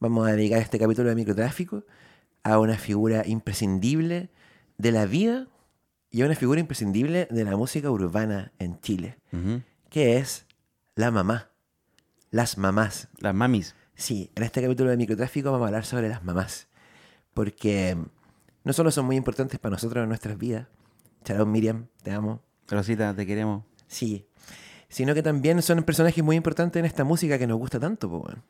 vamos a dedicar este capítulo de microtráfico a una figura imprescindible de la vida y a una figura imprescindible de la música urbana en Chile, que es la mamá, las mamás. Las mamis. Sí, en este capítulo de microtráfico vamos a hablar sobre las mamás, porque no solo son muy importantes para nosotros en nuestras vidas, Charón Miriam, te amo, Rosita, te queremos. sí, sino que también son personajes muy importantes en esta música que nos gusta tanto. weón.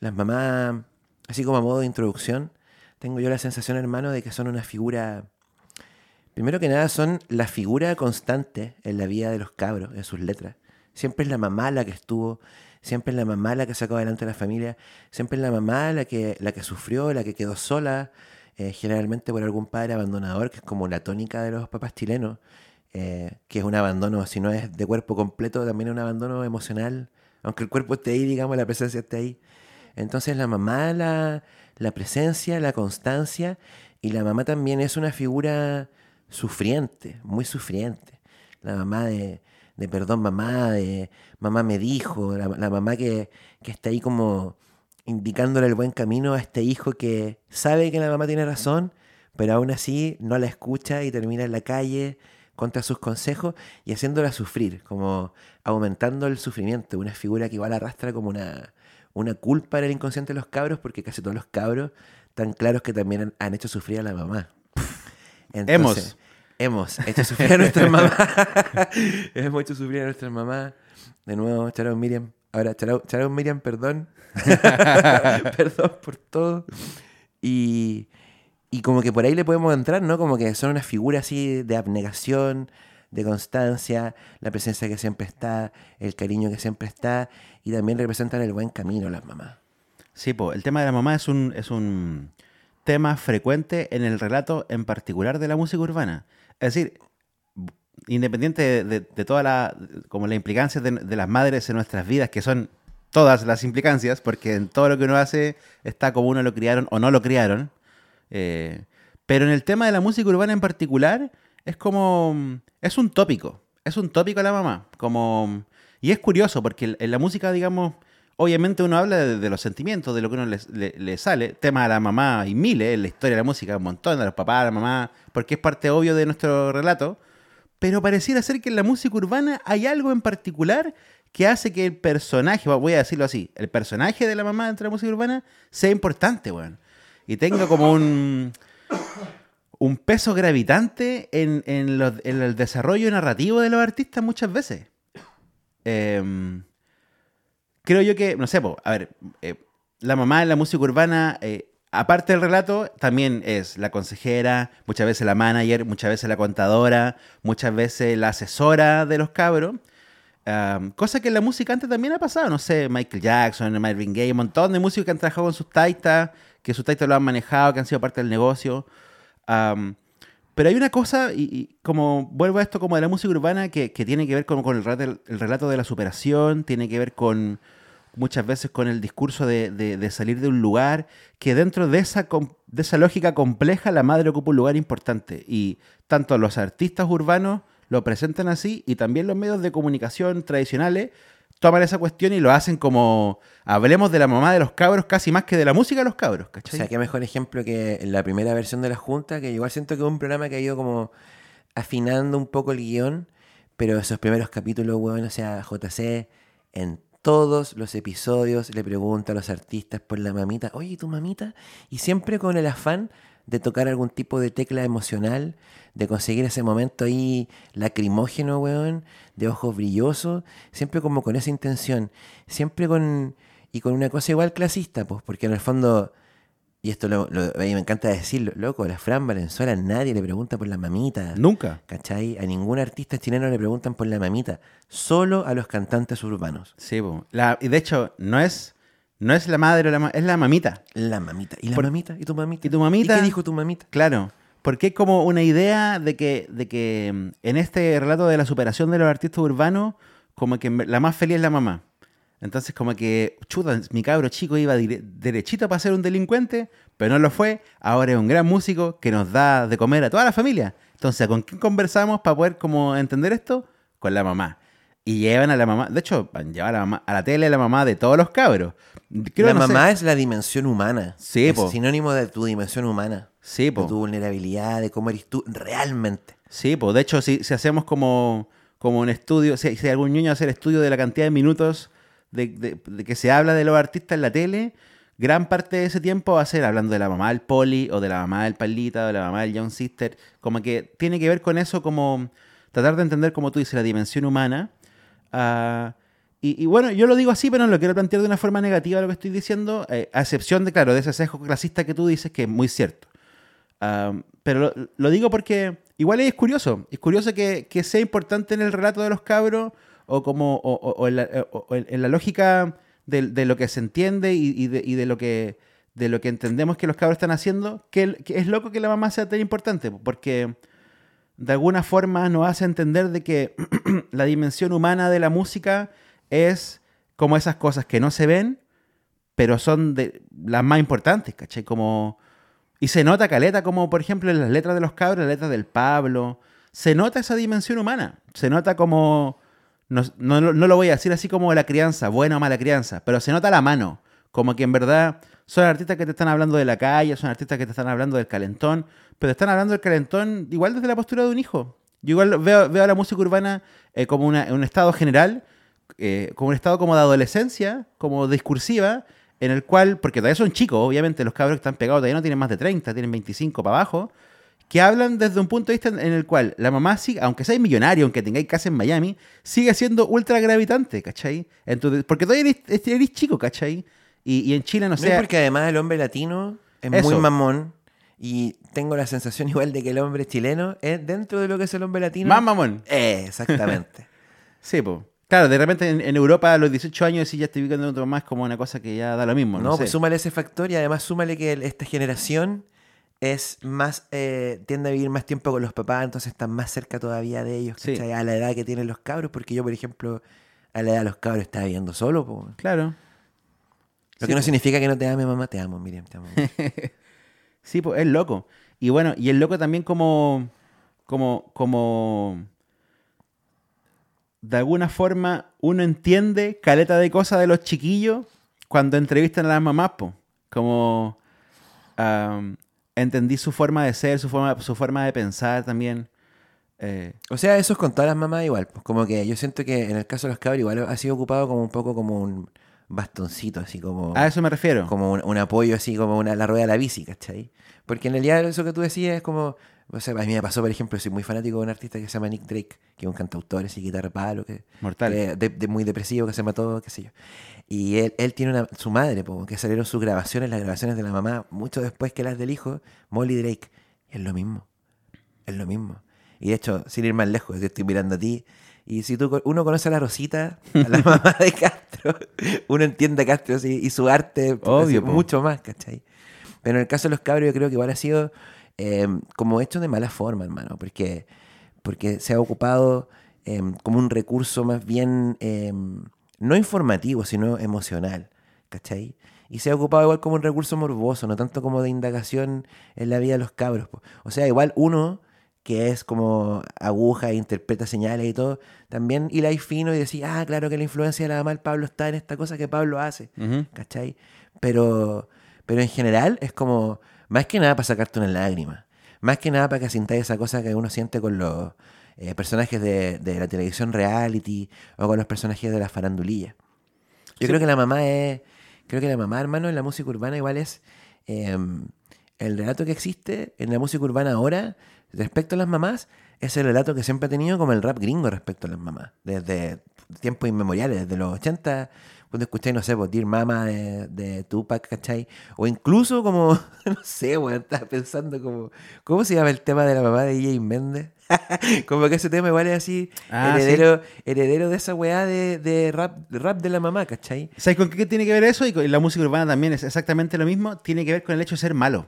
Las mamás, así como a modo de introducción, tengo yo la sensación, hermano, de que son una figura, primero que nada, son la figura constante en la vida de los cabros, en sus letras. Siempre es la mamá la que estuvo, siempre es la mamá la que sacó adelante a la familia, siempre es la mamá la que, la que sufrió, la que quedó sola, eh, generalmente por algún padre abandonador, que es como la tónica de los papás chilenos, eh, que es un abandono, si no es de cuerpo completo, también es un abandono emocional, aunque el cuerpo esté ahí, digamos, la presencia esté ahí. Entonces la mamá, la, la presencia, la constancia, y la mamá también es una figura sufriente, muy sufriente. La mamá de, de perdón mamá, de mamá me dijo, la, mamá que, que está ahí como indicándole el buen camino a este hijo que sabe que la mamá tiene razón, pero aún así no la escucha y termina en la calle contra sus consejos y haciéndola sufrir, como aumentando el sufrimiento, una figura que igual arrastra como una, una culpa en el inconsciente de los cabros, porque casi todos los cabros tan claros que también han, han hecho sufrir a la mamá. Hemos. Hemos hecho sufrir a nuestras mamás. hemos hecho sufrir a nuestras mamás. De nuevo, Charao Miriam. Ahora, Charao Miriam, perdón. perdón por todo. Y, y como que por ahí le podemos entrar, ¿no? Como que son una figura así de abnegación, de constancia, la presencia que siempre está, el cariño que siempre está, y también representan el buen camino las mamás. Sí, po, el tema de la mamá es un, es un tema frecuente en el relato en particular de la música urbana. Es decir, independiente de, de- de toda la, como la de las madres en nuestras vidas, que son todas las implicancias, porque en todo lo que uno hace está como uno lo criaron o no lo criaron. eh, pero en el tema de la música urbana en particular, es como, es un tópico, es un tópico la mamá, como, y es curioso, porque en la música, digamos, obviamente uno habla de, de los sentimientos, de lo que uno le, le- le sale. Tema de la mamá y miles en la historia de la música, un montón de los papás, la mamá, porque es parte obvio de nuestro relato. Pero pareciera ser que en la música urbana hay algo en particular que hace que el personaje, voy a decirlo así, el personaje de la mamá dentro de la música urbana sea importante, weón. Y tenga como un, un peso gravitante en, en en el desarrollo narrativo de los artistas muchas veces. Em, creo yo que, no sé, a ver, eh, la mamá en la música urbana, eh, aparte del relato, también es la consejera, muchas veces la manager, muchas veces la contadora, muchas veces la asesora de los cabros. Am, cosa que en la música antes también ha pasado, no sé, Michael Jackson, Marvin Gaye, un montón de músicos que han trabajado con sus taitas, que sus taitas lo han manejado, que han sido parte del negocio. Am, pero hay una cosa, y, y como vuelvo a esto como de la música urbana, que, que tiene que ver con, con el, relato, el relato de la superación, tiene que ver con muchas veces con el discurso de, de- de salir de un lugar, que dentro de esa, de esa lógica compleja la madre ocupa un lugar importante. Y tanto los artistas urbanos lo presentan así, y también los medios de comunicación tradicionales toman esa cuestión y lo hacen como, hablemos de la mamá de los cabros casi más que de la música de los cabros, O ¿cachai? sea, qué mejor ejemplo que en la primera versión de la Junta, que igual siento que es un programa que ha ido como afinando un poco el guion, pero esos primeros capítulos, weón, o sea, JC en todos los episodios le pregunta a los artistas por la mamita, oye, ¿y tu mamita? Y siempre con el afán de tocar algún tipo de tecla emocional, de conseguir ese momento ahí lacrimógeno, weón, de ojos brillosos, siempre como con esa intención, siempre con, y con una cosa igual clasista, pues, porque en el fondo, y esto lo, lo- a mí me encanta decirlo, loco, la Fran Valenzuela nadie le pregunta por la mamita. Nunca. ¿Cachai? A ningún artista chileno le preguntan por la mamita, solo a los cantantes urbanos. Sí, po. La- y de hecho, no es, no es la madre la ma- es la mamita. La mamita. ¿Y la Por- mamita? ¿Y tu mamita? ¿Y tu mamita? ¿Y qué dijo tu mamita? Claro. Porque hay como una idea de que, de que mm, en este relato de la superación de los artistas urbanos, como que la más feliz es la mamá. Entonces, como que, chuta, mi cabro chico iba derechito para ser un delincuente, pero no lo fue. Ahora es un gran músico que nos da de comer a toda la familia. Entonces, ¿con quién conversamos para poder como entender esto? Con la mamá. Y llevan a la mamá, de hecho, llevan a la, mamá, a la tele a la mamá de todos los cabros. Creo, la no sé, mamá es la dimensión humana. Sí, es po. sinónimo de tu dimensión humana. Sí, po. De tu vulnerabilidad, de cómo eres tú realmente. Sí, pues de hecho, si, si hacemos como, como un estudio, si, si algún niño hace el estudio de la cantidad de minutos de, de- de que se habla de los artistas en la tele, gran parte de ese tiempo va a ser hablando de la mamá del Poli, o de la mamá del Palita, o de la mamá del Young Sister. Como que tiene que ver con eso, como tratar de entender, como tú dices, la dimensión humana. Ah, y, y bueno, yo lo digo así, pero no lo quiero plantear de una forma negativa lo que estoy diciendo, eh, a excepción de, claro, de ese sesgo clasista que tú dices, que es muy cierto. Um, pero lo, lo digo porque igual es curioso. Es curioso que, que sea importante en el relato de los cabros o como o, o- o en, la, o en- la lógica de, de lo que se entiende y, y de, y de lo que de lo que entendemos que los cabros están haciendo, que, que es loco que la mamá sea tan importante, porque de alguna forma nos hace entender de que la dimensión humana de la música es como esas cosas que no se ven, pero son de las más importantes, ¿cachai? Como... Y se nota caleta, como por ejemplo en las letras de los cabros, las letras del Pablo. Se nota esa dimensión humana. Se nota como. No, no, no lo voy a decir así como la crianza, buena o mala crianza, pero se nota la mano. Como que en verdad son artistas que te están hablando de la calle, son artistas que te están hablando del calentón, pero están hablando del calentón igual desde la postura de un hijo. Yo igual veo, veo a la música urbana eh, como una- un estado general, eh, como un estado como de adolescencia, como discursiva, en el cual, porque todavía son chicos, obviamente los cabros que están pegados todavía no tienen más de 30, tienen 25 para abajo, que hablan desde un punto de vista en, el cual la mamá, sigue, aunque seáis millonario, aunque tengáis casa en Miami, sigue siendo ultra gravitante, ¿cachai? Entonces, porque todavía eres, eres chico, ¿cachai? Y, y en Chile, no No sé... es porque además el hombre latino es Eso. muy mamón. Y tengo la sensación igual de que el hombre chileno es dentro de lo que es el hombre latino. Más mamón. Eh, exactamente. Sí, pues. Claro, de repente en, en Europa a los 18 años, si ya estoy viviendo mamá, es como una cosa que ya da lo mismo. no, No, pues súmale ese factor y además súmale que el- esta generación es más, eh, tiende a vivir más tiempo con los papás, entonces están más cerca todavía de ellos, Sí. A la edad que tienen los cabros, porque yo, por ejemplo, a la edad de los cabros estaba viviendo solo, po. Claro. Lo Sí, que no significa que no te ame mamá, te amo, Miriam, te amo. Sí, pues es loco. Y bueno, y el loco también como, como, como, de alguna forma uno entiende caleta de cosas de los chiquillos cuando entrevistan a las mamás, po. Como entendí su forma de ser, su forma, su forma de pensar también. Eh, O sea, eso es con todas las mamás igual. Pues como que yo siento que en el caso de los cabros igual ha sido ocupado como un poco como un bastoncito, así como, a eso me refiero. como un, un apoyo, así como una, la rueda de la bici, ¿cachai? Porque en realidad eso que tú decías es como, o sea, a mí me pasó, por ejemplo, soy muy fanático de un artista que se llama Nick Drake, que es un cantautor, así guitarra palo, que, Mortal. que de, de muy depresivo, que se mató, qué sé yo. Y él, él tiene una, su madre, po, que salieron sus grabaciones, las grabaciones de la mamá, mucho después que las del hijo, Molly Drake. Y es lo mismo. Es lo mismo. Y de hecho, sin ir más lejos, yo estoy mirando a ti. Y si tú, uno conoce a la Rosita, a la mamá de Castro, uno entiende a Castro así, y su arte Obvio, po. mucho más, ¿cachai? Pero en el caso de los cabros, yo creo que igual ha sido eh, como hecho de mala forma, hermano, porque, porque se ha ocupado eh, como un recurso más bien eh, no informativo, sino emocional, ¿cachai? Y se ha ocupado igual como un recurso morboso, no tanto como de indagación en la vida de los cabros. po. O sea, igual uno que es como aguja, e interpreta señales y todo, también hila ahí fino y decía, ah, claro que la influencia de la mamá del Pablo está en esta cosa que Pablo hace. ¿cachai? Pero, pero en general es como, más que nada para sacarte una lágrima, más que nada para que sintáis esa cosa que uno siente con los eh, personajes de, de la televisión reality o con los personajes de la farandulilla. Yo Sí. creo que la mamá es, creo que la mamá, hermano, en la música urbana igual es em, el relato que existe en la música urbana ahora respecto a las mamás, es el relato que siempre ha tenido como el rap gringo respecto a las mamás, desde tiempos inmemoriales, desde los 80, cuando escucháis, no sé, pues Dear Mama de, de Tupac, ¿cachai? O incluso como, no sé, weón, estaba pensando como, ¿cómo se llama el tema de la mamá de Jay Méndez? como que ese tema igual es así, Ah, sí. heredero, heredero de esa weá de, de rap, de rap de la mamá, ¿cachai? ¿Sabes con qué tiene que ver eso? Y con la música urbana también es exactamente lo mismo. Tiene que ver con el hecho de ser malo.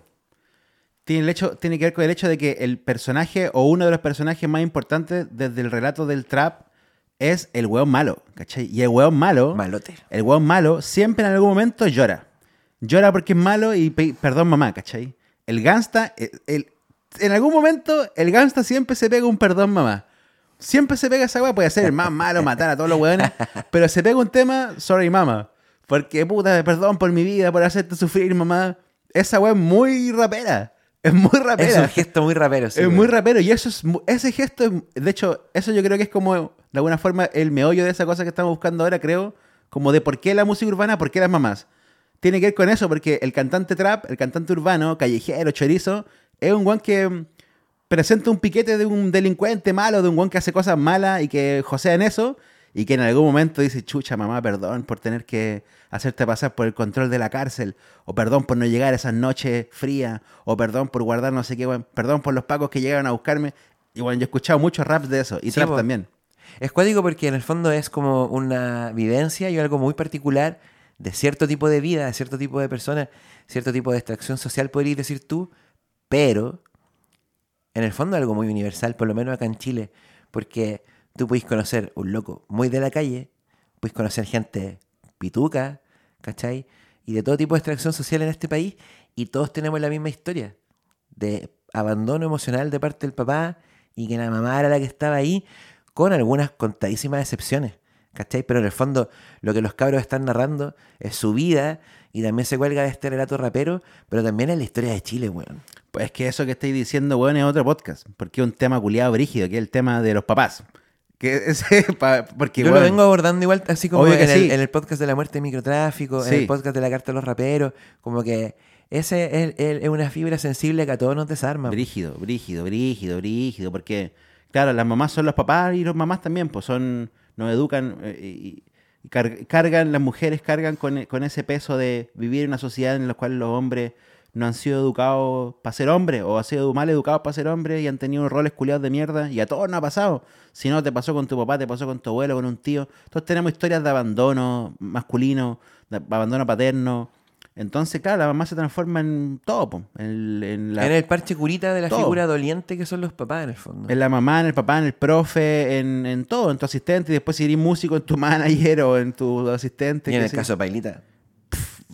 Tiene, el hecho, tiene que ver con el hecho de que el personaje o uno de los personajes más importantes desde el relato del trap es el weón malo, ¿cachai? Y el weón malo, Malote. el weón malo siempre en algún momento llora. Llora porque es malo y pe- perdón mamá, ¿cachai? El gangsta, el, el- en algún momento el gangsta siempre se pega un perdón mamá. Siempre se pega esa weá, puede ser el más malo, matar a todos los weones, pero se pega un tema, sorry mama. Porque puta, perdón por mi vida, por hacerte sufrir, mamá. Esa weá es muy rapera. Es muy rapera. Es un gesto muy rapero, sí, es muy rapero y eso es ese gesto, es- de hecho, eso yo creo que es como de alguna forma el meollo de esa cosa que estamos buscando ahora, creo, como de por qué la música urbana, por qué las mamás. Tiene que ver con eso, porque el cantante trap, el cantante urbano, callejero, chorizo, es un guan que mm, presenta un piquete de un delincuente malo, de un guan que hace cosas malas y que josea en eso, y que en algún momento dice, chucha, mamá, perdón por tener que hacerte pasar por el control de la cárcel, o perdón por no llegar esas noches frías, o perdón por guardar no sé qué, perdón por los pacos que llegaron a buscarme. Y bueno, yo he escuchado muchos raps de eso, y Sí, trap también. Es cuático porque en el fondo es como una vivencia y algo muy particular de cierto tipo de vida, de cierto tipo de personas, cierto tipo de extracción social, podrías decir tú, pero en el fondo algo muy universal, por lo menos acá en Chile, porque tú puedes conocer un loco muy de la calle, puedes conocer gente pituca, ¿cachai? Y de todo tipo de extracción social en este país, y todos tenemos la misma historia de abandono emocional de parte del papá y que la mamá era la que estaba ahí, con algunas contadísimas excepciones, ¿cachai? Pero en el fondo lo que los cabros están narrando es su vida y también se cuelga de este relato rapero, pero también es la historia de Chile, weón. Pues es que eso que estáis diciendo, weón, es otro podcast, porque es un tema culiado brígido, que es el tema de los papás. Que ese, pa- porque, Yo lo vengo abordando igual, así como en el, en el podcast de la muerte de microtráfico, en el podcast de la carta de los raperos, como que ese es, una fibra sensible que a todos nos desarma. Brígido, brígido, brígido, brígido, porque, claro, las mamás son los papás y los mamás también, pues son, nos educan eh, y, y car- cargan, las mujeres cargan con, con ese peso de vivir en una sociedad en la cual los hombres no han sido educados para ser hombres o han sido mal educados para ser hombres y han tenido roles culiados de mierda y a todos nos ha pasado. Si no, te pasó con tu papá, te pasó con tu abuelo, con un tío. Todos tenemos historias de abandono masculino, de abandono paterno. Entonces, claro, la mamá se transforma en todo, po, en, en la En el parche curita de la Todo. figura doliente que son los papás, en el fondo. en la mamá, en el papá, en el profe, en, en todo, en tu asistente, y después si eres músico, en tu manager o en tu asistente. y en el caso de Pailita.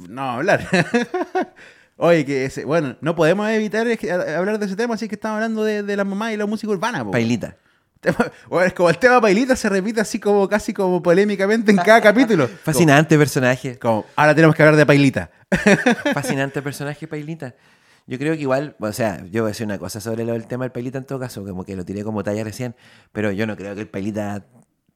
No, hablar. Oye, que ese, bueno, no podemos evitar es que- a- hablar de ese tema, así que estamos hablando de, de la mamá y la música urbana. po. Pailita. Bueno, es como el tema Pailita se repite así como casi como polémicamente en cada capítulo. Fascinante personaje. Como, como, ahora tenemos que hablar de Pailita. Fascinante personaje, Pailita. Yo creo que igual, o sea, yo voy a decir una cosa sobre lo del tema del Pailita en todo caso, como que lo tiré como talla recién, pero yo no creo que el Pailita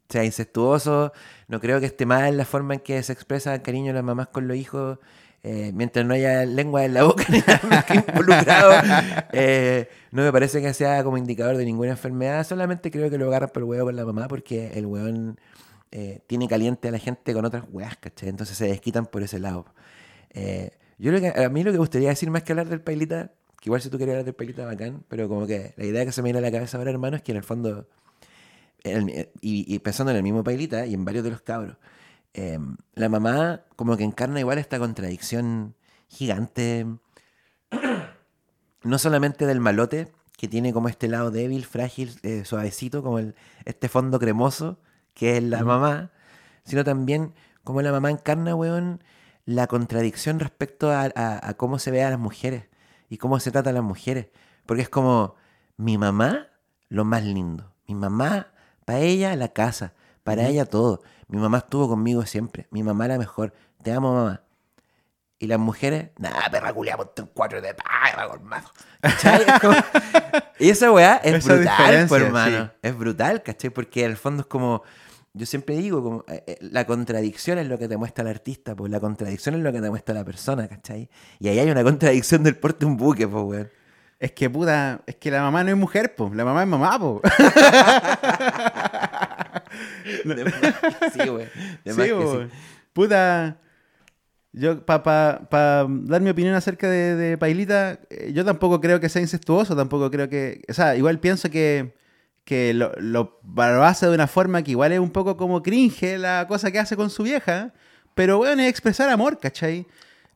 sea incestuoso, no creo que esté mal la forma en que se expresa el cariño de las mamás con los hijos, eh, mientras no haya lengua en la boca ni nada involucrado, eh, no me parece que sea como indicador de ninguna enfermedad, solamente creo que lo agarran por el huevo con la mamá porque el hueón eh, tiene caliente a la gente con otras hueás, ¿cachai? Entonces se desquitan por ese lado. Eh, yo creo que a mí lo que gustaría decir más que hablar del Pailita, que igual si tú querías hablar del Pailita, bacán, pero como que la idea que se me viene a la cabeza ahora, hermano, es que en el fondo, y, y pensando en el mismo Pailita y en varios de los cabros, eh, la mamá como que encarna igual esta contradicción gigante, no solamente del malote, que tiene como este lado débil, frágil, eh, suavecito, como el, este fondo cremoso, que es la mamá, sino también como la mamá encarna, weón, la contradicción respecto a, a- a cómo se ve a las mujeres y cómo se trata a las mujeres. Porque es como, mi mamá, lo más lindo. Mi mamá, para ella, la casa. Para ella, todo. Mi mamá estuvo conmigo siempre. Mi mamá la mejor. Te amo, mamá. Y las mujeres, nada, perra culia, ponte un cuatro de pa, colmado. ¿Cachai? Como- Y esa weá es Esa brutal, pues, hermano. sí. Es brutal, ¿cachai? Porque en el fondo es como, yo siempre digo, como, eh, eh, la contradicción es lo que te muestra el artista, pues la contradicción es lo que te muestra la persona, ¿cachai? Y ahí hay una contradicción del porte un buque, pues, weón. Es que puta, es que la mamá no es mujer, po. La mamá es mamá, po. De más que sí, weón. De más Sí, que sí. Puta. Yo, para pa, pa dar mi opinión acerca de, de Pailita, eh, yo tampoco creo que sea incestuoso, tampoco creo que. O sea, igual pienso que, que lo, lo, lo hace de una forma que igual es un poco como cringe la cosa que hace con su vieja, pero bueno, es expresar amor, ¿cachai?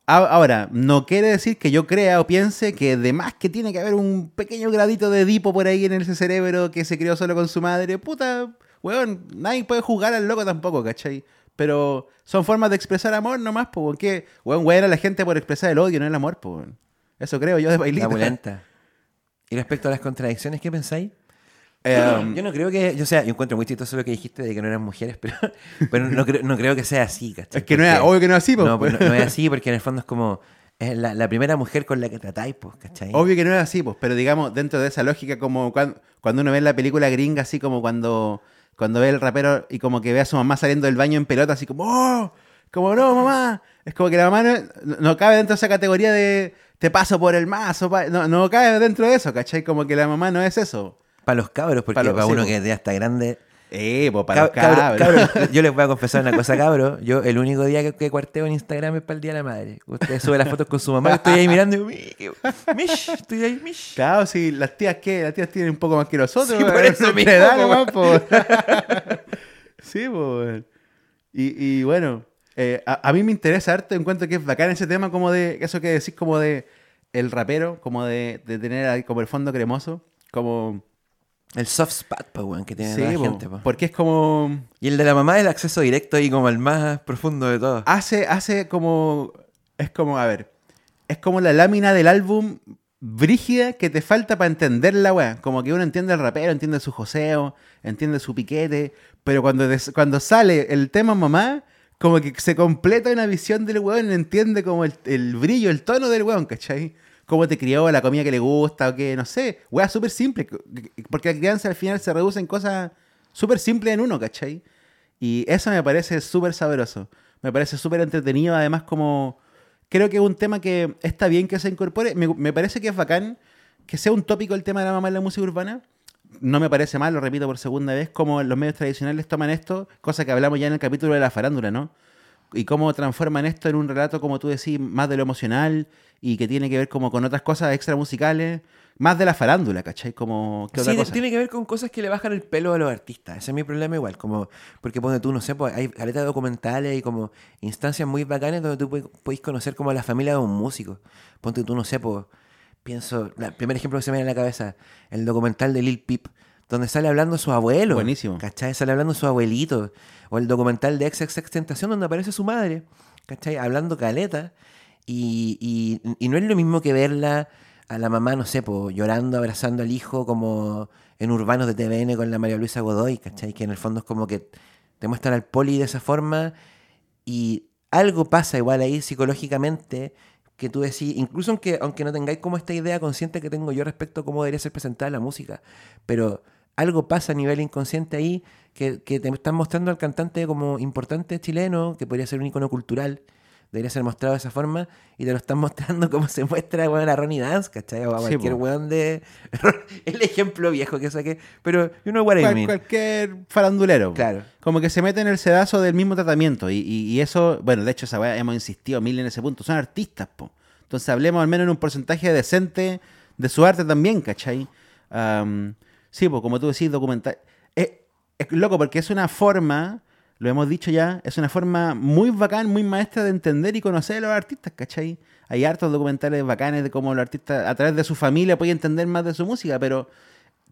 Ahora, no quiere decir que yo crea o piense que además que tiene que haber un pequeño gradito de Edipo por ahí en ese cerebro que se crió solo con su madre. Puta, weón, nadie puede juzgar al loco tampoco, ¿cachai? Pero son formas de expresar amor nomás, pues, weón. Que, weón, weón a la gente por expresar el odio, no el amor, weón. Eso creo yo de La bailita. pulenta. Y respecto a las contradicciones, ¿qué pensáis? Em, Yo no creo que, yo, o sea, yo encuentro muy chistoso lo que dijiste de que no eran mujeres, pero, pero no, creo, no creo que sea así, ¿cachai? es que no es, Porque- obvio que no es así, po. no, pues no, no es así, porque en el fondo es como es la, la primera mujer con la que tratáis, pues, ¿cachai? Obvio que no es así, pues, pero digamos, dentro de esa lógica, como cuando, cuando uno ve la película gringa, así como cuando, cuando ve el rapero y como que ve a su mamá saliendo del baño en pelota, así como, ¡oh! Como, no, mamá. Es como que la mamá no, no cabe dentro de esa categoría de te paso por el mazo. pa-". No, no cabe dentro de eso, ¿cachai? Como que la mamá no es eso. Para los cabros, porque Pa' para, los- uno que ya está grande. Eh, pues para Cab- los cabro- cabros. cabro, yo les voy a confesar una cosa, cabro. Yo el único día que, que cuarteo en Instagram es para el Día de la Madre. Usted sube las fotos con su mamá, yo estoy ahí mirando y digo, "Mi, qué- mish, estoy ahí, mish. Claro, si las tías, ¿qué? Las tías tienen un poco más que nosotros. Sí, por eso mismo, edad po, sí, pues. Y, y bueno, eh, a, a mí me interesa harto, encuentro que es bacán ese tema como de, eso que decís como de el rapero, como de, de tener ahí como el fondo cremoso, como... El soft spot, po, weón, que tiene Sí, la po, gente, po. porque es como... Y el de la mamá es el acceso directo ahí como el más profundo de todo. Hace, hace como... Es como, a ver, es como la lámina del álbum brígida que te falta para entender la weá. Como que uno entiende el rapero, entiende su joseo, entiende su piquete, pero cuando, des- cuando sale el tema mamá, como que se completa una visión del weón, entiende como el, el brillo, el tono del weón, ¿cachai? Cómo te crió, la comida que le gusta, o que, no sé, weá súper simple, porque la crianza al final se reduce en cosas súper simples en uno, ¿cachai? Y eso me parece súper sabroso. Me parece súper entretenido, además como... Creo que es un tema que está bien que se incorpore. Me, me parece que es bacán que sea un tópico el tema de la mamá en la música urbana. No me parece mal, lo repito por segunda vez, como los medios tradicionales toman esto, cosa que hablamos ya en el capítulo de la farándula, ¿no? Y cómo transforman esto en un relato, como tú decís, más de lo emocional y que tiene que ver como con otras cosas extra musicales, más de la farándula, ¿cachai? Como otra Sí, cosa. tiene que ver con cosas que le bajan el pelo a los artistas. Ese es mi problema igual. Como, porque ponte tú, no sé, pues, hay caleta de documentales y como instancias muy bacanas donde tú puedes- podéis conocer como a la familia de un músico. Ponte tú, no sé, pues, pienso, el primer ejemplo que se me viene a la cabeza, el documental de Lil Peep, donde sale hablando su abuelo. Buenísimo. ¿Cachai? Sale hablando su abuelito. O el documental de XXX Tentación donde aparece su madre. ¿Cachai? Hablando caleta. Y, y- y no es lo mismo que verla a la mamá, no sé, po, llorando, abrazando al hijo como en Urbanos de TVN con la María Luisa Godoy, ¿cachai? Que en el fondo es como que te muestran al poli de esa forma y algo pasa igual ahí psicológicamente que tú decís, incluso aunque, aunque no tengáis como esta idea consciente que tengo yo respecto a cómo debería ser presentada la música, pero algo pasa a nivel inconsciente ahí que, que te están mostrando al cantante como importante chileno, que podría ser un icono cultural, debería ser mostrado de esa forma, y te lo están mostrando como se muestra weón, a Ronnie Dance, ¿cachai? O a Sí, cualquier po. weón de... el ejemplo viejo que saqué, pero you know what I mean. cualquier farandulero. Claro. Como que se mete en el sedazo del mismo tratamiento. Y, y- y eso, bueno, de hecho, esa weá hemos insistido mil en ese punto. Son artistas, po. Entonces hablemos al menos en un porcentaje decente de su arte también, ¿cachai? Sí, pues como tú decís, documental. Es, es loco porque es una forma, lo hemos dicho ya, es una forma muy bacán, muy maestra de entender y conocer a los artistas, ¿cachai? Hay hartos documentales bacanes de cómo los artistas a través de su familia pueden entender más de su música, pero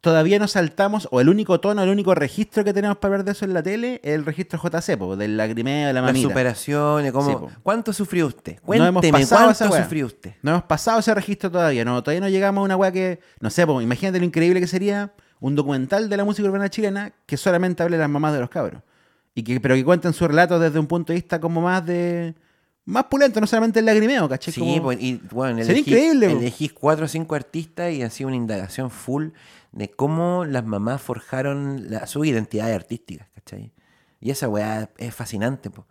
todavía no saltamos, o el único tono, el único registro que tenemos para hablar de eso en la tele es el registro JC, po, del lagrimeo de la mamita. superación, cómo, Sí, po. ¿cuánto sufrió usted? No hemos Cuénteme, pasado ¿cuánto sufrió usted? No hemos pasado ese registro todavía, no, todavía no llegamos a una weá que, no sé, po, imagínate lo increíble que sería un documental de la música urbana chilena que solamente hable de las mamás de los cabros. Y que, pero que cuenten su relato desde un punto de vista como más de. más pulento, no solamente el lagrimeo, ¿cachai? Sí, Como- pues, y bueno, Sería elegí- increíble, po. Elegís cuatro o cinco artistas y ha sido una indagación full de cómo las mamás forjaron la, su identidad artística, ¿cachai? Y esa weá es fascinante, po.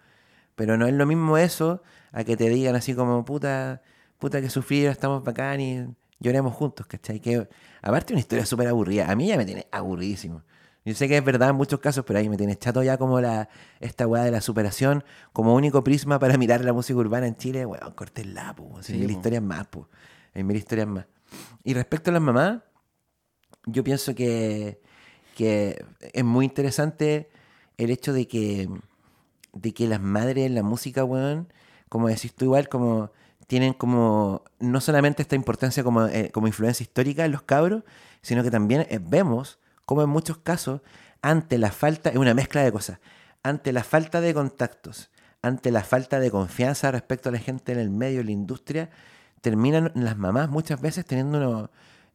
Pero no es lo mismo eso a que te digan así como, puta, puta que sufrí, estamos bacán y lloremos juntos, ¿cachai? Que aparte una historia súper aburrida. A mí ya me tiene aburridísimo. Yo sé que es verdad en muchos casos, pero ahí me tiene chato ya como la esta weá de la superación como único prisma para mirar la música urbana en Chile. Weón, cortenla, po. Hay Sí, mil po. historias más, po. Hay mil historias más. Y respecto a las mamás, yo pienso que, que es muy interesante el hecho de que, de que las madres en la música, weón, como decís tú igual, como tienen como no solamente esta importancia como, eh, como influencia histórica en los cabros, sino que también eh, vemos como en muchos casos, ante la falta, es una mezcla de cosas, ante la falta de contactos, ante la falta de confianza respecto a la gente en el medio, en la industria, terminan las mamás muchas veces teniendo unos,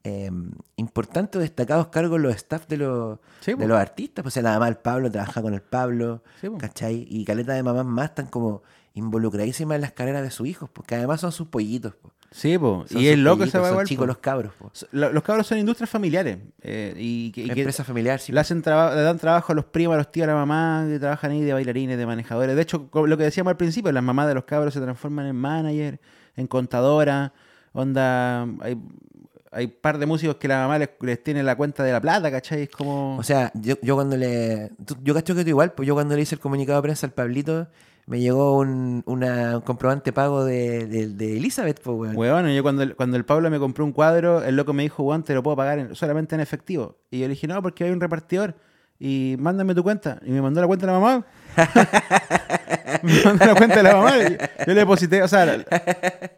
eh, importantes o destacados cargos los staff de los, Sí, de los artistas. Pues la mamá del Pablo trabaja con el Pablo, Sí. ¿cachai? Y caleta de mamás más están como involucradísimas en las carreras de sus hijos, porque además son sus pollitos. po. Sí, po. Son y es loco weá Son igual, chicos po. los cabros. po. Lo- Los cabros son industrias familiares. eh, y que Empresa familiar, sí. le, hacen traba- le dan trabajo a los primos, a los tíos, a la mamá, que trabajan ahí de bailarines, de manejadores. De hecho, lo que decíamos al principio, las mamás de los cabros se transforman en manager, en contadora. Onda, hay, hay par de músicos que la mamá les, les tiene la cuenta de la plata, ¿cachai? Es como... O sea, yo, yo cuando le. tú- Yo cacho que tú igual, pues yo cuando le hice el comunicado de prensa al Pablito, me llegó un, una- un comprobante pago de, de, de Elizabeth, pues, weón. Weón, yo cuando el, cuando el Pablo me compró un cuadro, el loco me dijo, weón, te lo puedo pagar en- solamente en efectivo. Y yo le dije, no, porque hay un repartidor. Y mándame tu cuenta. Y me mandó la cuenta de la mamá. me mandó la cuenta de la mamá. y Yo le deposité, o sea,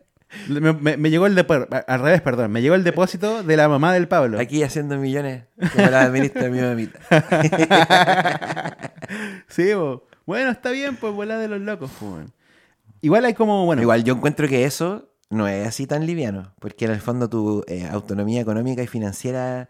me, me- me llegó el depósito, al revés, perdón, me llegó el depósito de la mamá del Pablo. Aquí haciendo millones que me la administra mi mamita. Sí, bo. bueno, está bien, pues volá de los locos. Igual hay como, bueno, Igual yo encuentro que eso no es así tan liviano, porque en el fondo tu eh, autonomía económica y financiera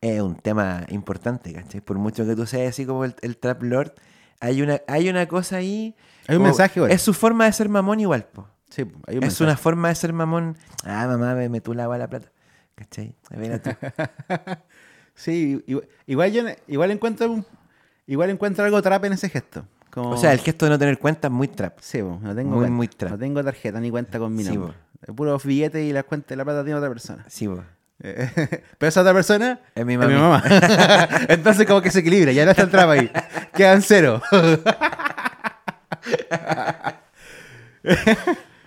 es un tema importante, ¿cachai? Por mucho que tú seas así como el, el trap lord, hay una, hay una cosa ahí. Hay un mensaje, igual. Es su forma de ser mamón igual, po. Sí, hay un Es mensaje. una forma de ser mamón. Ah, mamá, me, me tú la la plata. ¿Cachai? A ver, a tú. Sí, igual, igual yo igual encuentro un- igual encuentro algo trap en ese gesto. Como, O sea, el gesto de no tener cuenta es muy trap. sí, bo, no tengo muy, cuenta. muy trap. no tengo tarjeta ni cuenta con mi Sí, nombre. Puros billetes y la cuenta de la plata tiene otra persona. Sí. Eh, Pero esa otra persona Es mi es mami. mi mamá. Entonces como que se equilibra, ya no está el trap ahí. Quedan cero.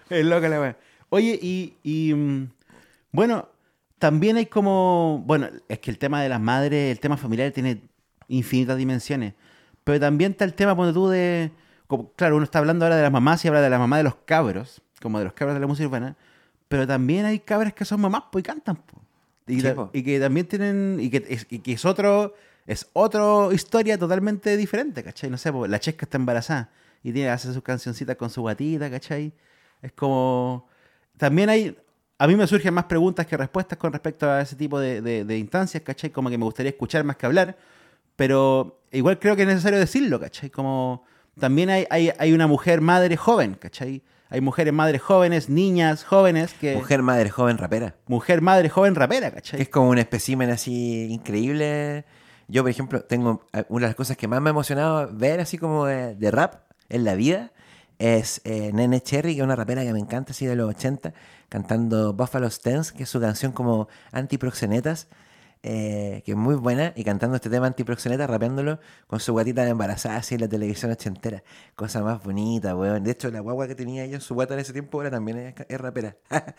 Es loca la weá. Oye, y, y, mm, bueno, también hay como, bueno, es que el tema de las madres, el tema familiar tiene infinitas dimensiones. Pero también está el tema, ponte tú, de, como- claro, uno está hablando ahora de las mamás y habla de las mamás de los cabros, como de los cabros de la música urbana, pero también hay cabras que son mamás, pues, y cantan, po. Y, Sí, que también tienen, y que es, y que es otro, es otra historia totalmente diferente, ¿cachai? No sé, po, la chesca está embarazada y tiene, hace sus cancioncitas con su guatita, ¿cachai? Es como, también hay, a mí me surgen más preguntas que respuestas con respecto a ese tipo de, de- de instancias, ¿cachai? Como que me gustaría escuchar más que hablar, pero igual creo que es necesario decirlo, ¿cachai? Como también hay, hay, hay una mujer madre joven, ¿cachai? Hay mujeres madres jóvenes, niñas jóvenes, que... Mujer, madre, joven, rapera. mujer madre joven rapera, ¿cachai? es como un espécimen así increíble. Yo, por ejemplo, tengo eh, una de las cosas que más me ha emocionado ver así como de, de rap en la vida es eh, Nene Cherry, que es una rapera que me encanta, así de los 80, cantando Buffalo Stance, que es su canción como antiproxenetas, eh, que es muy buena, y cantando este tema antiproxenetas, rapeándolo con su guatita de embarazada así en la televisión ochentera. Cosa más bonita, weón. De hecho, la guagua que tenía ella en su guata en ese tiempo ahora también es, rapera.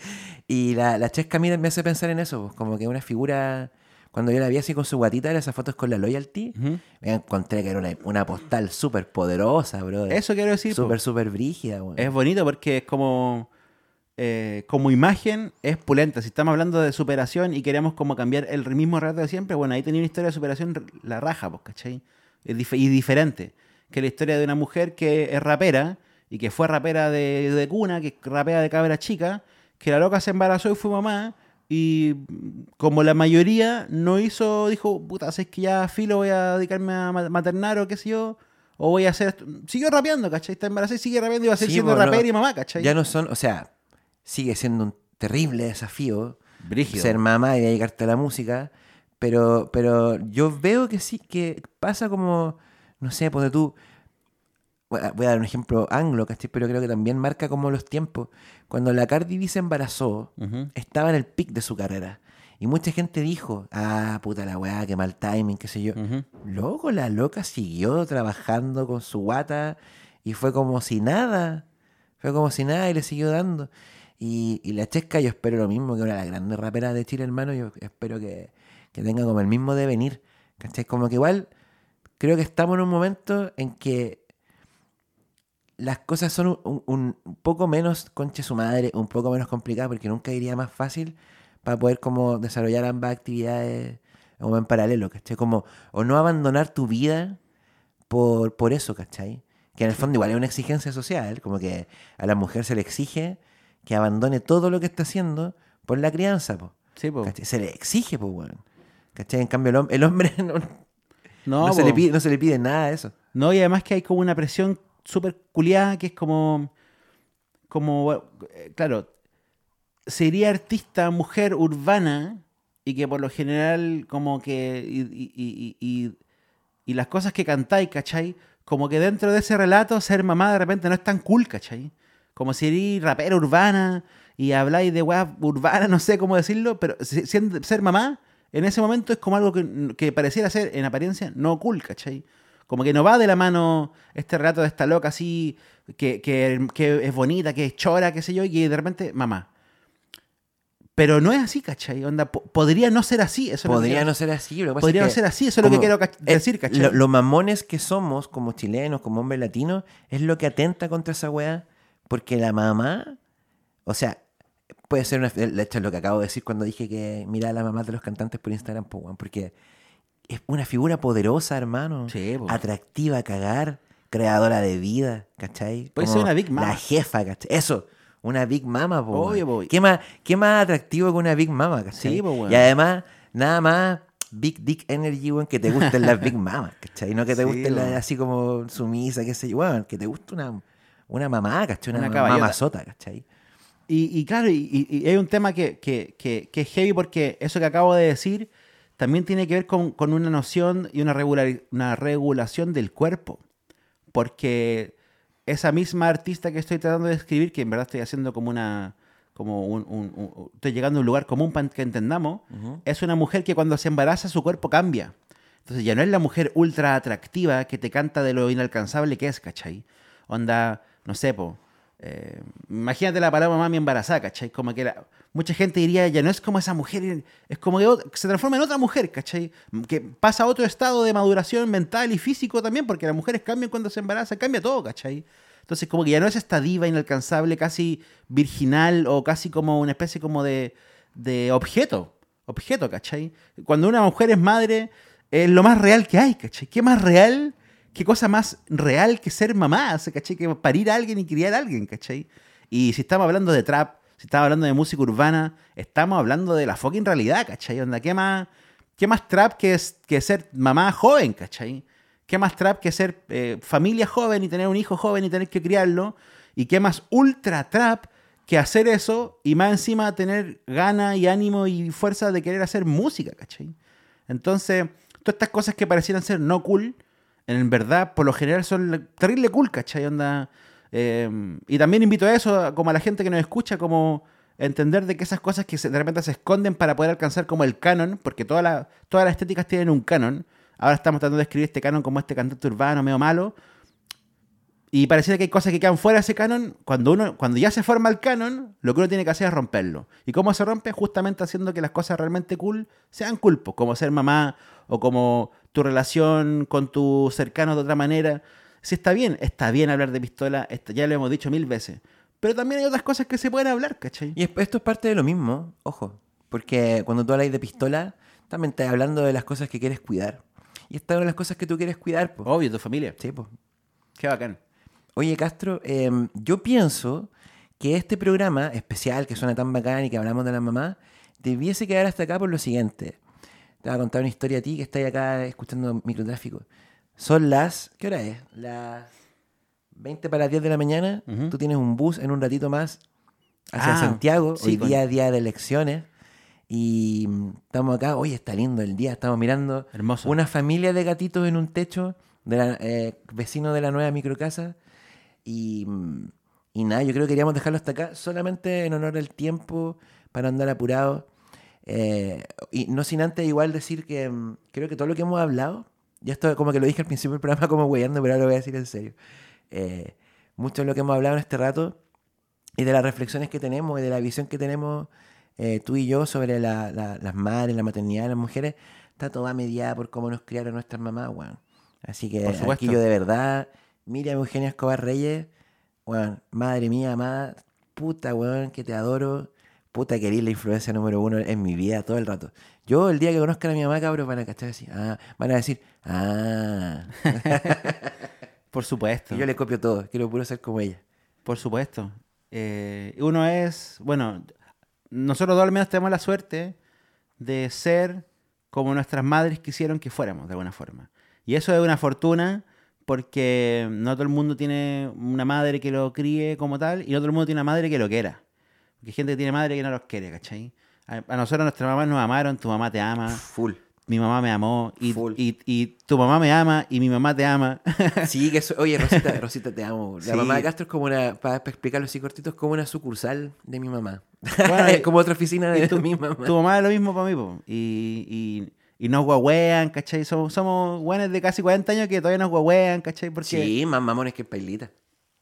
y la, la Chesca mí me hace pensar en eso, pues, como que una figura... Cuando yo la vi así con su guatita, era esas fotos con la Loyalty, me encontré que era una, una postal súper poderosa, bro. Eso quiero decir. Súper, súper brígida, weón. Es bonito porque es como. eh, como imagen es pulenta. Si estamos hablando de superación y queremos como cambiar el mismo rato de siempre, bueno, ahí tenía una historia de superación la raja, pues, ¿cachai? Es dif- y diferente. Que la historia de una mujer que es rapera y que fue rapera de, de cuna, que rapea de cabra chica, que la loca se embarazó y fue mamá. Y como la mayoría no hizo, dijo, puta, es que ya filo voy a dedicarme a ma- maternar o qué sé yo, o voy a hacer esto. Siguió rapeando, ¿cachai? Está embarazada y sigue rapeando y va a seguir Sí, siendo no. rapera y mamá, ¿cachai? Ya no son, o sea, sigue siendo un terrible desafío Brígido. ser mamá y dedicarte a la música, pero, pero yo veo que sí, que pasa como, no sé, pues tú, voy a dar un ejemplo anglo, ¿cachai? Pero creo que también marca como los tiempos. Cuando la Cardi B se embarazó, estaba en el pic de su carrera. Y mucha gente dijo, ah, puta la weá, qué mal timing, qué sé yo. Ujú. Luego la loca siguió trabajando con su guata y fue como si nada. Fue como si nada y le siguió dando. Y, y la Chesca, yo espero lo mismo que una de las grandes raperas de Chile, hermano. Yo espero que, que tenga como el mismo devenir. ¿Cachai? Como que igual creo que estamos en un momento en que las cosas son un, un- un poco menos conche su madre, un poco menos complicadas, porque nunca iría más fácil para poder como desarrollar ambas actividades como en paralelo, ¿cachai? Como, o no abandonar tu vida por, por eso, ¿cachai? Que en el fondo igual es una exigencia social, como que a la mujer se le exige que abandone todo lo que está haciendo por la crianza, po. Sí. Se le exige, pues, weón. ¿Cachai? En cambio, el, hom- el hombre no, No, no se le pide, no se le pide nada de eso. No, y además que hay como una presión súper culiada que es como. Como. eh, Claro. Sería artista mujer urbana y que por lo general, como que. Y, y- y- las cosas que cantáis, ¿cachai? Como que dentro de ese relato, ser mamá de repente no es tan cool, ¿cachai? Como si eres rapera urbana y habláis de weas urbanas, no sé cómo decirlo, pero ser mamá en ese momento es como algo que, que pareciera ser, en apariencia, no cool, ¿cachai? Como que no va de la mano este relato de esta loca así, que, que- que es bonita, que es chora, qué sé yo, y de repente, mamá. Pero no es así, ¿cachai? Onda, po- podría no ser así. Eso Podría no ser así. lo podría no ser así, eso es lo que quiero decir, ¿cachai? Lo, lo mamones que somos como chilenos, como hombres latinos, es lo que atenta contra esa weá. Porque la mamá, o sea, puede ser una. De hecho, es lo que acabo de decir cuando dije que mira a la mamá de los cantantes por Instagram, porque es una figura poderosa, hermano. Sí, po. atractiva a cagar, creadora de vida, ¿cachai? Puede ser una Big Mama. La jefa, ¿cachai? Eso. Una Big Mama, po. Obvio, po. ¿Qué más, ¿Qué más atractivo que una Big Mama, ¿cachai? Sí, po, weón. Y además, nada más Big Dick Energy, weón, que te gusten las Big Mamas, ¿cachai? No que te Sí, gusten las así como sumisa, qué sé yo, weón, que te guste una, una mamá, ¿cachai? Una, Una mamazota, ¿cachai? Y, y claro, y, y- y hay un tema que, que- que- que es heavy porque eso que acabo de decir también tiene que ver con, con una noción y una, regular, una regulación del cuerpo. Porque esa misma artista que estoy tratando de escribir, que en verdad estoy haciendo como una... como un, un- un- estoy llegando a un lugar común para que entendamos, es una mujer que cuando se embaraza su cuerpo cambia. Entonces ya no es la mujer ultra atractiva que te canta de lo inalcanzable que es, ¿cachai? Onda, no sé, po. Eh, imagínate la palabra mami embarazada, ¿cachai? Como que mucha gente diría, ya no es como esa mujer, es como que se transforma en otra mujer, ¿cachai? Que pasa a otro estado de maduración mental y físico también, porque las mujeres cambian cuando se embarazan, cambia todo, ¿cachai? Entonces como que ya no es esta diva inalcanzable, casi virginal o casi como una especie como de, de objeto, objeto, ¿cachai? Cuando una mujer es madre, es lo más real que hay, ¿cachai? ¿Qué más real? ¿Qué cosa más real que ser mamá? ¿Cachai? Que parir a alguien y criar a alguien, ¿cachai? Y si estamos hablando de trap, si estamos hablando de música urbana, estamos hablando de la fucking realidad, ¿cachai? Onda, ¿qué más, qué más trap que, es, que ser mamá joven, ¿cachai? ¿Qué más trap que ser eh, familia joven y tener un hijo joven y tener que criarlo? ¿Y qué más ultra trap que hacer eso y más encima tener gana y ánimo y fuerza de querer hacer música, ¿cachai? Entonces, todas estas cosas que parecieran ser no cool, en verdad, por lo general son terrible cool, ¿cachai? Onda, eh, y también invito a eso, como a la gente que nos escucha, como entender de que esas cosas que de repente se esconden para poder alcanzar como el canon, porque toda la- todas las estéticas tienen un canon. Ahora estamos tratando de escribir este canon como este cantante urbano medio malo. Y pareciera que hay cosas que quedan fuera de ese canon. Cuando uno, cuando ya se forma el canon, lo que uno tiene que hacer es romperlo. ¿Y cómo se rompe? Justamente haciendo que las cosas realmente cool sean cool, pues, como ser mamá o como tu relación con tus cercanos de otra manera. Si está bien, está bien hablar de pistola, está- ya lo hemos dicho mil veces. Pero también hay otras cosas que se pueden hablar, ¿cachai? Y es- esto es parte de lo mismo, ojo. Porque cuando tú hablas de pistola, también estás hablando de las cosas que quieres cuidar. Y esta es una de las cosas que tú quieres cuidar, pues. Obvio, tu familia. Sí, pues. Qué bacán. Oye, Castro, em, yo pienso que este programa especial, que suena tan bacán y que hablamos de la mamá, debiese quedar hasta acá por lo siguiente. Te voy a contar una historia a ti que estás acá escuchando microtráfico. Son las. ¿Qué hora es? Las 20 para las 10 de la mañana. Tú tienes un bus en un ratito más hacia Ah, Santiago. sí, Hoy con- día, día de elecciones. Y mm, estamos acá. Oye, está lindo el día. Estamos mirando Hermoso. una familia de gatitos en un techo, de la, eh, vecino de la nueva microcasa. Y, mm, y nada, yo creo que queríamos dejarlo hasta acá, solamente en honor al tiempo, para andar apurados. Eh, y no sin antes igual decir que mm, creo que todo lo que hemos hablado, ya esto como que lo dije al principio del programa como weyando, pero ahora lo voy a decir en serio. Eh, mucho de lo que hemos hablado en este rato y de las reflexiones que tenemos y de la visión que tenemos eh, tú y yo sobre la- la- las madres, la maternidad de las mujeres, está toda mediada por cómo nos criaron nuestras mamás, weón. Así que aquí yo de verdad, Miriam Eugenia Escobar Reyes, weón, madre mía, amada, puta, weón, que te adoro, puta que eres la influencia número uno en mi vida todo el rato. Yo el día que conozcan a mi mamá, cabros, van a cachar así, ah, van a decir, ah, Por supuesto. y yo le copio todo, quiero puro ser como ella. Por supuesto. Eh, uno es, bueno, nosotros dos al menos tenemos la suerte de ser como nuestras madres quisieron que fuéramos, de alguna forma. Y eso es una fortuna porque no todo el mundo tiene una madre que lo críe como tal y no todo el mundo tiene una madre que lo quiera. Porque hay gente que tiene madre que no los quiere, ¿cachai? A, a nosotros nuestras mamás nos amaron, tu mamá te ama, Full. mi mamá me amó y, Full. y, y tu mamá me ama y mi mamá te ama. Sí, que eso, oye, Rosita, Rosita, te amo. La Sí. mamá de Castro es como una, para explicarlo así cortito, es como una sucursal de mi mamá. Bueno, es como otra oficina de tu, mi mamá. tu mamá es lo mismo para mí, po. Y, y, y nos guaguean, ¿cachai? Somos, somos buenos de casi 40 años que todavía nos guaguean, ¿cachai? Porque, Sí, más mamones que pailita.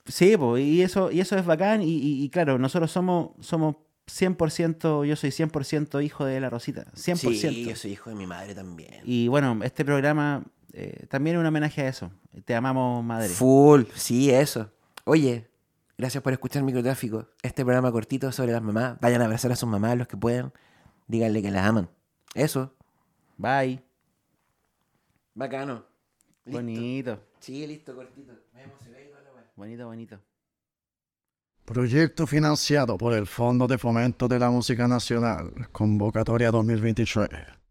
Sí, pues, y eso, y eso es bacán. Y, y- y claro, nosotros somos, somos 100%, yo soy 100% hijo de la Rosita. 100%. Sí, yo soy hijo de mi madre también. Y bueno, este programa eh, también es un homenaje a eso. Te amamos, madre. Full, sí, eso. Oye, gracias por escuchar Microtráfico. Este programa cortito sobre las mamás. Vayan a abrazar a sus mamás los que puedan. Díganle que las aman. Eso. Bye. Bacano. Listo. Bonito. Sí, listo, cortito. Me Bonito, bonito. Proyecto financiado por el Fondo de Fomento de la Música Nacional, convocatoria 2023.